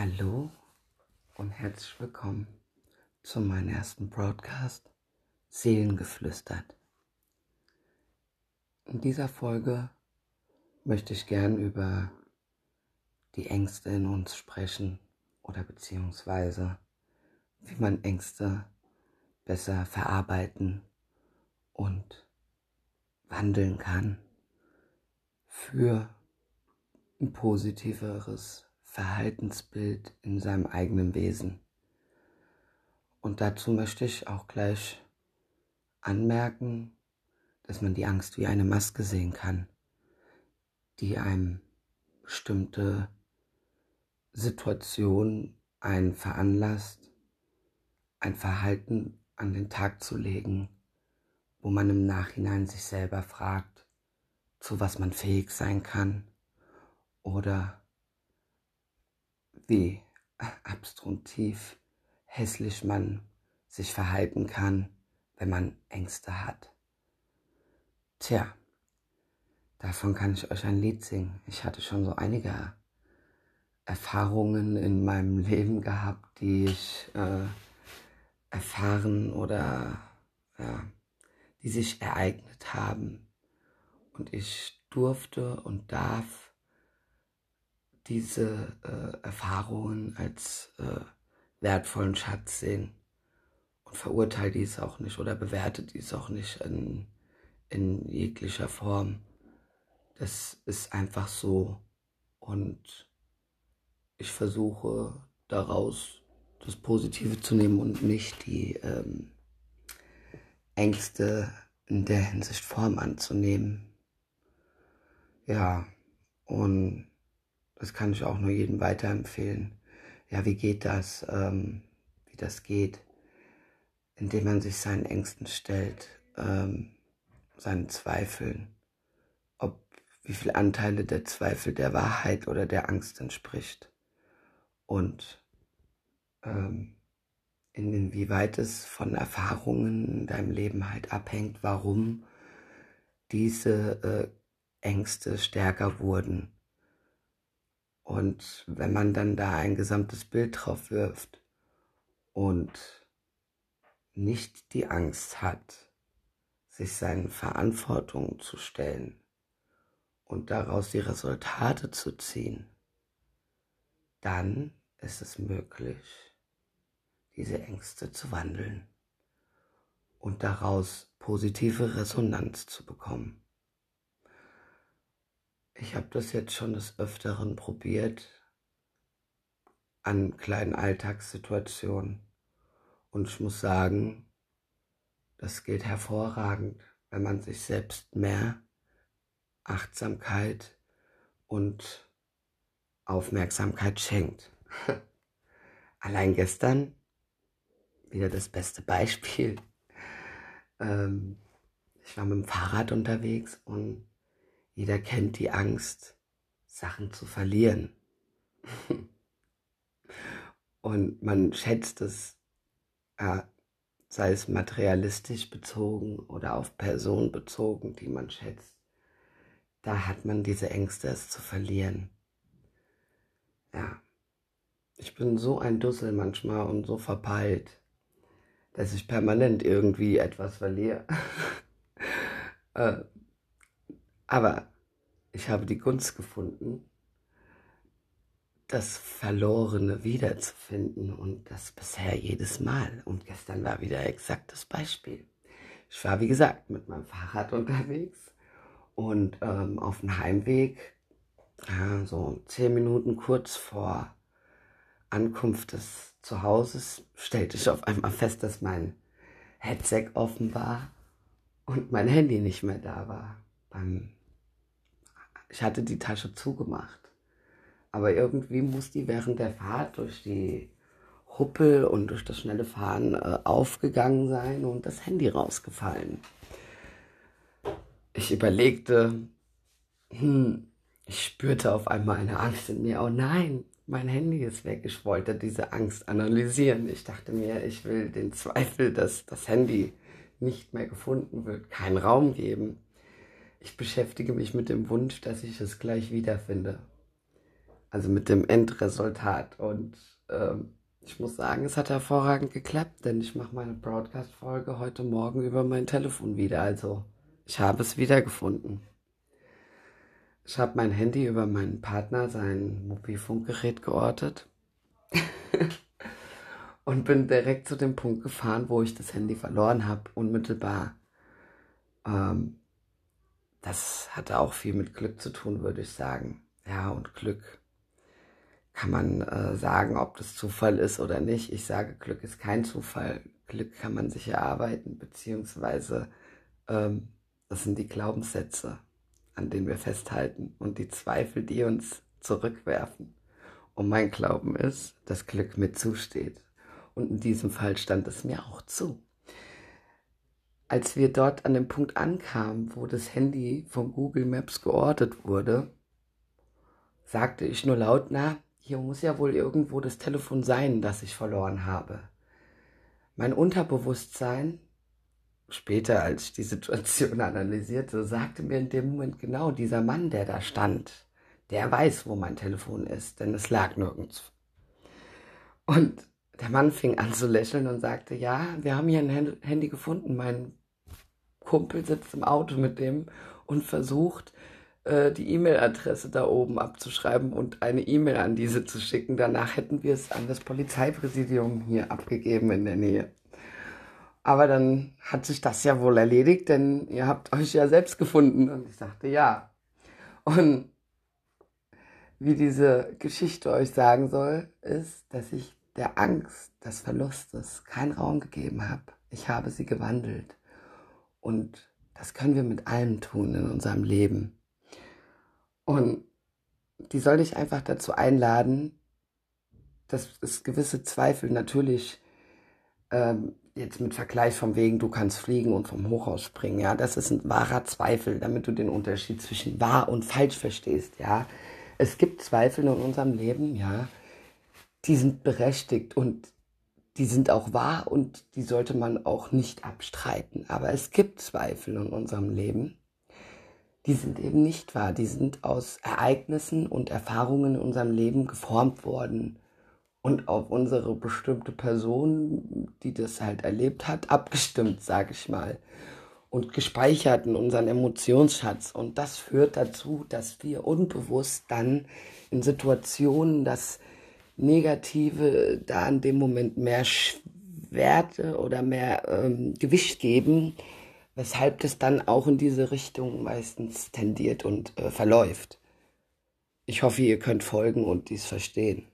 Hallo und herzlich willkommen zu meinem ersten Broadcast Seelengeflüstert. In dieser Folge möchte ich gern über die Ängste in uns sprechen oder beziehungsweise wie man Ängste besser verarbeiten und wandeln kann für ein positiveres Verhaltensbild in seinem eigenen Wesen. Und dazu möchte ich auch gleich anmerken, dass man die Angst wie eine Maske sehen kann, die einem bestimmte Situation einen veranlasst, ein Verhalten an den Tag zu legen, wo man im Nachhinein sich selber fragt, zu was man fähig sein kann oder wie abstruntiv hässlich man sich verhalten kann, wenn man Ängste hat. Tja, davon kann ich euch ein Lied singen. Ich hatte schon so einige Erfahrungen in meinem Leben gehabt, die ich äh, erfahren oder ja, die sich ereignet haben. Und ich durfte und darf diese äh, Erfahrungen als äh, wertvollen Schatz sehen und verurteilt dies auch nicht oder bewertet dies auch nicht in, in jeglicher Form. Das ist einfach so und ich versuche daraus das Positive zu nehmen und nicht die ähm, Ängste in der Hinsicht Form anzunehmen. Ja, und das kann ich auch nur jedem weiterempfehlen. Ja, wie geht das? Ähm, wie das geht, indem man sich seinen Ängsten stellt, ähm, seinen Zweifeln, ob wie viele Anteile der Zweifel der Wahrheit oder der Angst entspricht und ähm, inwieweit es von Erfahrungen in deinem Leben halt abhängt, warum diese äh, Ängste stärker wurden und wenn man dann da ein gesamtes Bild drauf wirft und nicht die Angst hat, sich seinen Verantwortungen zu stellen und daraus die Resultate zu ziehen, dann ist es möglich, diese Ängste zu wandeln und daraus positive Resonanz zu bekommen. Ich habe das jetzt schon des Öfteren probiert an kleinen Alltagssituationen. Und ich muss sagen, das geht hervorragend, wenn man sich selbst mehr Achtsamkeit und Aufmerksamkeit schenkt. Allein gestern wieder das beste Beispiel. Ähm, ich war mit dem Fahrrad unterwegs und jeder kennt die Angst, Sachen zu verlieren. Und man schätzt es, äh, sei es materialistisch bezogen oder auf Personen bezogen, die man schätzt. Da hat man diese Ängste, es zu verlieren. Ja, ich bin so ein Dussel manchmal und so verpeilt, dass ich permanent irgendwie etwas verliere. äh, aber ich habe die Gunst gefunden, das Verlorene wiederzufinden und das bisher jedes Mal. Und gestern war wieder exakt das Beispiel. Ich war, wie gesagt, mit meinem Fahrrad unterwegs und ähm, auf dem Heimweg, äh, so zehn Minuten kurz vor Ankunft des Zuhauses, stellte ich auf einmal fest, dass mein Headset offen war und mein Handy nicht mehr da war beim ich hatte die Tasche zugemacht. Aber irgendwie muss die während der Fahrt durch die Huppel und durch das schnelle Fahren äh, aufgegangen sein und das Handy rausgefallen. Ich überlegte, hm, ich spürte auf einmal eine Angst in mir. Oh nein, mein Handy ist weg. Ich wollte diese Angst analysieren. Ich dachte mir, ich will den Zweifel, dass das Handy nicht mehr gefunden wird, keinen Raum geben. Ich beschäftige mich mit dem Wunsch, dass ich es gleich wiederfinde. Also mit dem Endresultat. Und ähm, ich muss sagen, es hat hervorragend geklappt, denn ich mache meine Broadcast-Folge heute Morgen über mein Telefon wieder. Also ich habe es wiedergefunden. Ich habe mein Handy über meinen Partner, sein Mobilfunkgerät geortet. und bin direkt zu dem Punkt gefahren, wo ich das Handy verloren habe, unmittelbar. Ähm, das hatte auch viel mit Glück zu tun, würde ich sagen. Ja, und Glück kann man äh, sagen, ob das Zufall ist oder nicht. Ich sage, Glück ist kein Zufall. Glück kann man sich erarbeiten, beziehungsweise ähm, das sind die Glaubenssätze, an denen wir festhalten und die Zweifel, die uns zurückwerfen. Und mein Glauben ist, dass Glück mir zusteht. Und in diesem Fall stand es mir auch zu. Als wir dort an dem Punkt ankamen, wo das Handy von Google Maps geortet wurde, sagte ich nur laut, na, hier muss ja wohl irgendwo das Telefon sein, das ich verloren habe. Mein Unterbewusstsein, später als ich die Situation analysierte, sagte mir in dem Moment genau, dieser Mann, der da stand, der weiß, wo mein Telefon ist, denn es lag nirgends. Und der Mann fing an zu lächeln und sagte, ja, wir haben hier ein Handy gefunden. Mein Kumpel sitzt im Auto mit dem und versucht, äh, die E-Mail-Adresse da oben abzuschreiben und eine E-Mail an diese zu schicken. Danach hätten wir es an das Polizeipräsidium hier abgegeben in der Nähe. Aber dann hat sich das ja wohl erledigt, denn ihr habt euch ja selbst gefunden. Und ich sagte, ja. Und wie diese Geschichte euch sagen soll, ist, dass ich der Angst des Verlustes keinen Raum gegeben habe. Ich habe sie gewandelt. Und das können wir mit allem tun in unserem Leben. Und die soll dich einfach dazu einladen, dass es gewisse Zweifel natürlich ähm, jetzt mit Vergleich vom wegen, du kannst fliegen und vom Hochhaus springen, ja, das ist ein wahrer Zweifel, damit du den Unterschied zwischen wahr und falsch verstehst, ja. Es gibt Zweifel in unserem Leben, ja, die sind berechtigt und die sind auch wahr und die sollte man auch nicht abstreiten. Aber es gibt Zweifel in unserem Leben, die sind eben nicht wahr. Die sind aus Ereignissen und Erfahrungen in unserem Leben geformt worden und auf unsere bestimmte Person, die das halt erlebt hat, abgestimmt, sage ich mal. Und gespeichert in unseren Emotionsschatz. Und das führt dazu, dass wir unbewusst dann in Situationen das Negative da in dem Moment mehr Werte oder mehr ähm, Gewicht geben, weshalb das dann auch in diese Richtung meistens tendiert und äh, verläuft. Ich hoffe, ihr könnt folgen und dies verstehen.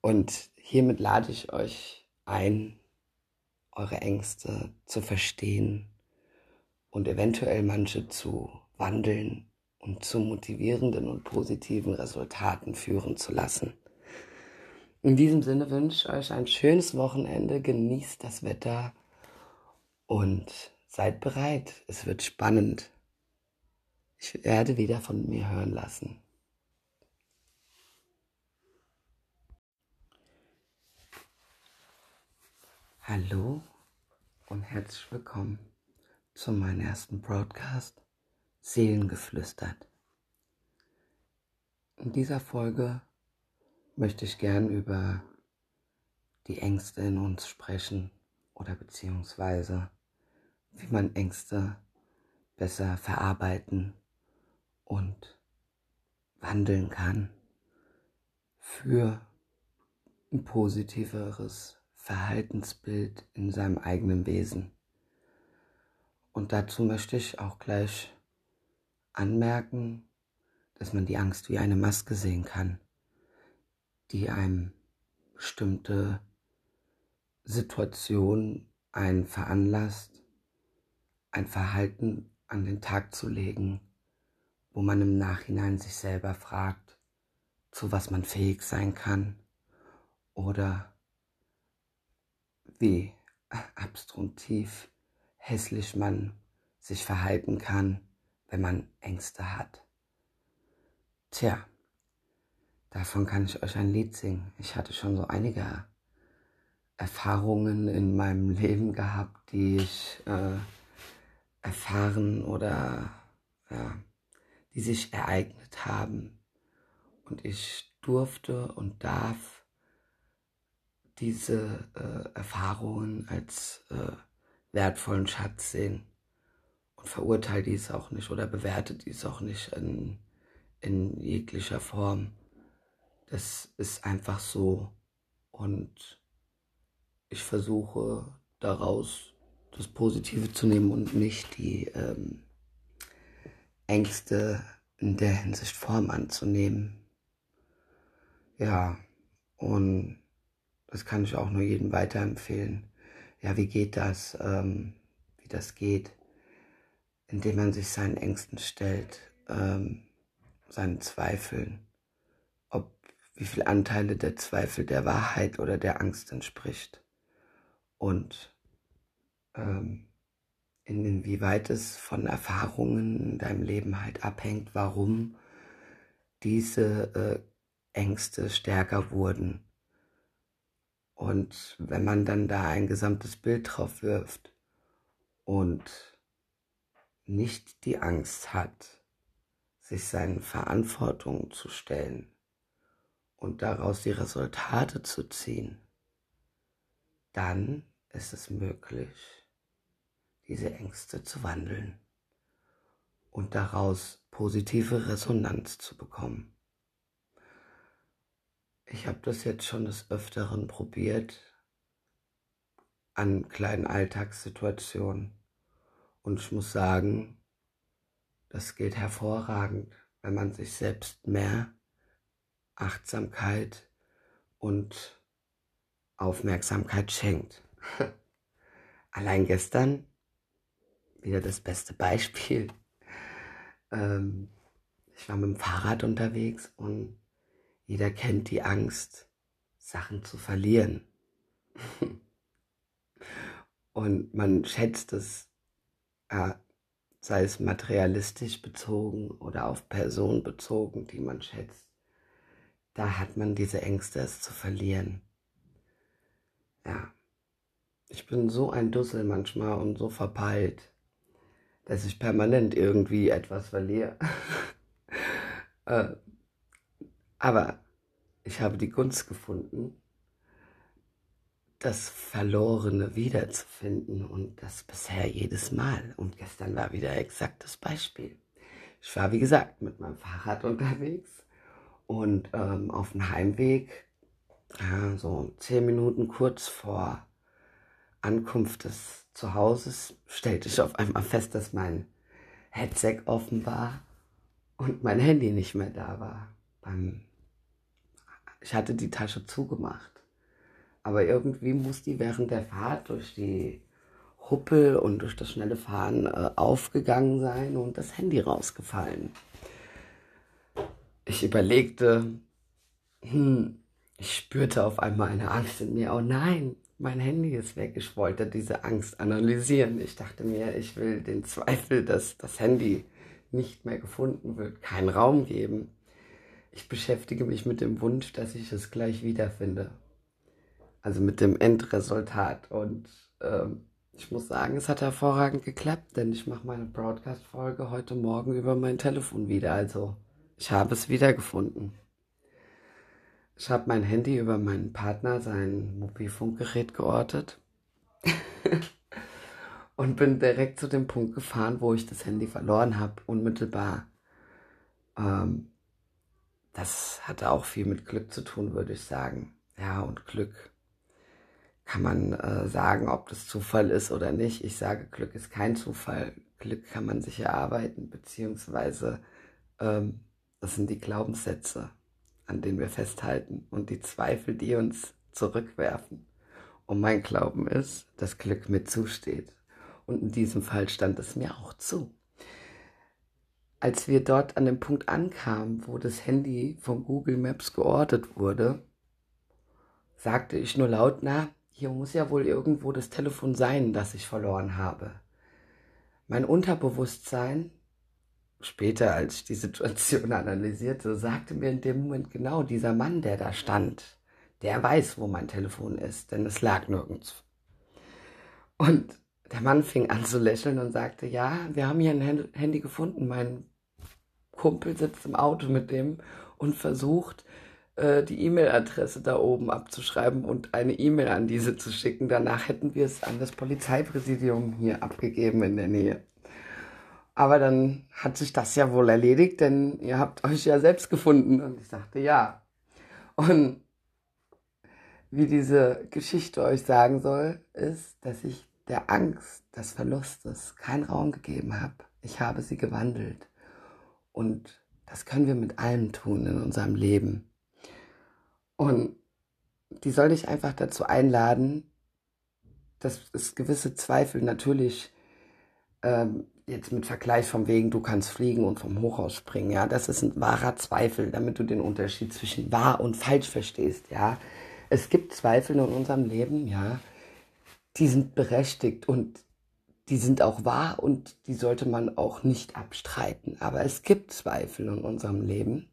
Und hiermit lade ich euch ein, eure Ängste zu verstehen und eventuell manche zu wandeln und zu motivierenden und positiven Resultaten führen zu lassen. In diesem Sinne wünsche ich euch ein schönes Wochenende, genießt das Wetter und seid bereit. Es wird spannend. Ich werde wieder von mir hören lassen. Hallo und herzlich willkommen zu meinem ersten Broadcast Seelengeflüstert. In dieser Folge möchte ich gern über die Ängste in uns sprechen oder beziehungsweise wie man Ängste besser verarbeiten und wandeln kann für ein positiveres Verhaltensbild in seinem eigenen Wesen. Und dazu möchte ich auch gleich anmerken, dass man die Angst wie eine Maske sehen kann die einem bestimmte Situation einen veranlasst, ein Verhalten an den Tag zu legen, wo man im Nachhinein sich selber fragt, zu was man fähig sein kann oder wie abstruktiv hässlich man sich verhalten kann, wenn man Ängste hat. Tja, Davon kann ich euch ein Lied singen. Ich hatte schon so einige Erfahrungen in meinem Leben gehabt, die ich äh, erfahren oder ja, die sich ereignet haben Und ich durfte und darf diese äh, Erfahrungen als äh, wertvollen Schatz sehen und verurteile dies auch nicht oder bewerte dies auch nicht in, in jeglicher Form. Das ist einfach so und ich versuche daraus das Positive zu nehmen und nicht die ähm, Ängste in der Hinsicht Form anzunehmen. Ja, und das kann ich auch nur jedem weiterempfehlen. Ja, wie geht das? Ähm, wie das geht, indem man sich seinen Ängsten stellt, ähm, seinen Zweifeln, ob wie viele Anteile der Zweifel der Wahrheit oder der Angst entspricht und ähm, inwieweit es von Erfahrungen in deinem Leben halt abhängt, warum diese äh, Ängste stärker wurden. Und wenn man dann da ein gesamtes Bild drauf wirft und nicht die Angst hat, sich seinen Verantwortungen zu stellen und daraus die Resultate zu ziehen, dann ist es möglich, diese Ängste zu wandeln und daraus positive Resonanz zu bekommen. Ich habe das jetzt schon des Öfteren probiert an kleinen Alltagssituationen und ich muss sagen, das geht hervorragend, wenn man sich selbst mehr Achtsamkeit und Aufmerksamkeit schenkt. Allein gestern wieder das beste Beispiel. Ähm, ich war mit dem Fahrrad unterwegs und jeder kennt die Angst, Sachen zu verlieren. und man schätzt es, äh, sei es materialistisch bezogen oder auf Personen bezogen, die man schätzt. Da hat man diese Ängste, es zu verlieren. Ja, ich bin so ein Dussel manchmal und so verpeilt dass ich permanent irgendwie etwas verliere. äh, aber ich habe die Gunst gefunden, das Verlorene wiederzufinden und das bisher jedes Mal. Und gestern war wieder exakt das Beispiel. Ich war, wie gesagt, mit meinem Fahrrad unterwegs und ähm, auf dem Heimweg, äh, so zehn Minuten kurz vor Ankunft des Zuhauses stellte ich auf einmal fest, dass mein Headset offen war und mein Handy nicht mehr da war. ich hatte die Tasche zugemacht. Aber irgendwie muss die während der Fahrt durch die Huppel und durch das schnelle Fahren äh, aufgegangen sein und das Handy rausgefallen. Ich überlegte, hm, ich spürte auf einmal eine Angst in mir. Oh nein, mein Handy ist weg. Ich wollte diese Angst analysieren. Ich dachte mir, ich will den Zweifel, dass das Handy nicht mehr gefunden wird, keinen Raum geben. Ich beschäftige mich mit dem Wunsch, dass ich es gleich wiederfinde. Also mit dem Endresultat. Und ähm, ich muss sagen, es hat hervorragend geklappt, denn ich mache meine Broadcast-Folge heute Morgen über mein Telefon wieder. Also ich habe es wiedergefunden. Ich habe mein Handy über meinen Partner, sein Mobilfunkgerät geortet und bin direkt zu dem Punkt gefahren, wo ich das Handy verloren habe, unmittelbar. Ähm, das hatte auch viel mit Glück zu tun, würde ich sagen. Ja, und Glück kann man äh, sagen, ob das Zufall ist oder nicht. Ich sage, Glück ist kein Zufall. Glück kann man sich erarbeiten, beziehungsweise ähm, das sind die Glaubenssätze an denen wir festhalten und die Zweifel, die uns zurückwerfen. Und mein Glauben ist, dass Glück mir zusteht. Und in diesem Fall stand es mir auch zu. Als wir dort an dem Punkt ankamen, wo das Handy von Google Maps geortet wurde, sagte ich nur laut, na, hier muss ja wohl irgendwo das Telefon sein, das ich verloren habe. Mein Unterbewusstsein später, als ich die Situation analysierte, sagte mir in dem Moment genau dieser Mann, der da stand, der weiß, wo mein Telefon ist, denn es lag nirgends. Und der Mann fing an zu lächeln und sagte, ja, wir haben hier ein Handy gefunden, mein Kumpel sitzt im Auto mit dem und versucht, äh, die E-Mail-Adresse da oben abzuschreiben und eine E-Mail an diese zu schicken. Danach hätten wir es an das Polizeipräsidium hier abgegeben in der Nähe. Aber dann hat sich das ja wohl erledigt, denn ihr habt euch ja selbst gefunden. Und ich sagte ja. Und wie diese Geschichte euch sagen soll, ist, dass ich der Angst des Verlustes keinen Raum gegeben habe. Ich habe sie gewandelt. Und das können wir mit allem tun in unserem Leben. Und die soll dich einfach dazu einladen, dass es gewisse Zweifel natürlich ähm, jetzt mit Vergleich vom wegen, du kannst fliegen und vom Hochhaus springen, ja, das ist ein wahrer Zweifel, damit du den Unterschied zwischen wahr und falsch verstehst, ja. Es gibt Zweifel in unserem Leben, ja, die sind berechtigt und die sind auch wahr und die sollte man auch nicht abstreiten. Aber es gibt Zweifel in unserem Leben,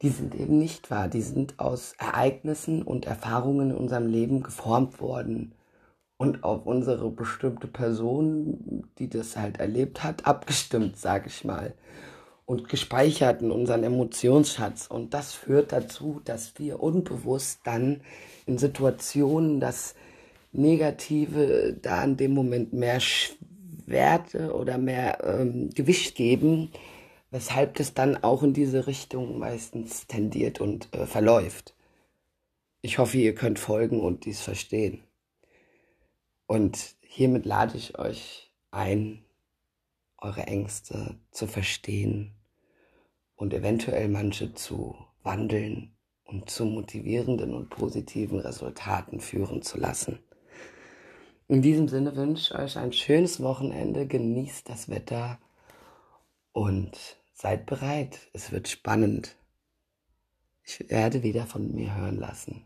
die sind eben nicht wahr. Die sind aus Ereignissen und Erfahrungen in unserem Leben geformt worden und auf unsere bestimmte Person, die das halt erlebt hat, abgestimmt, sage ich mal. Und gespeichert in unseren Emotionsschatz. Und das führt dazu, dass wir unbewusst dann in Situationen das Negative da in dem Moment mehr Werte oder mehr ähm, Gewicht geben, weshalb das dann auch in diese Richtung meistens tendiert und äh, verläuft. Ich hoffe, ihr könnt folgen und dies verstehen. Und hiermit lade ich euch ein, eure Ängste zu verstehen und eventuell manche zu wandeln und zu motivierenden und positiven Resultaten führen zu lassen. In diesem Sinne wünsche ich euch ein schönes Wochenende, genießt das Wetter und seid bereit. Es wird spannend. Ich werde wieder von mir hören lassen.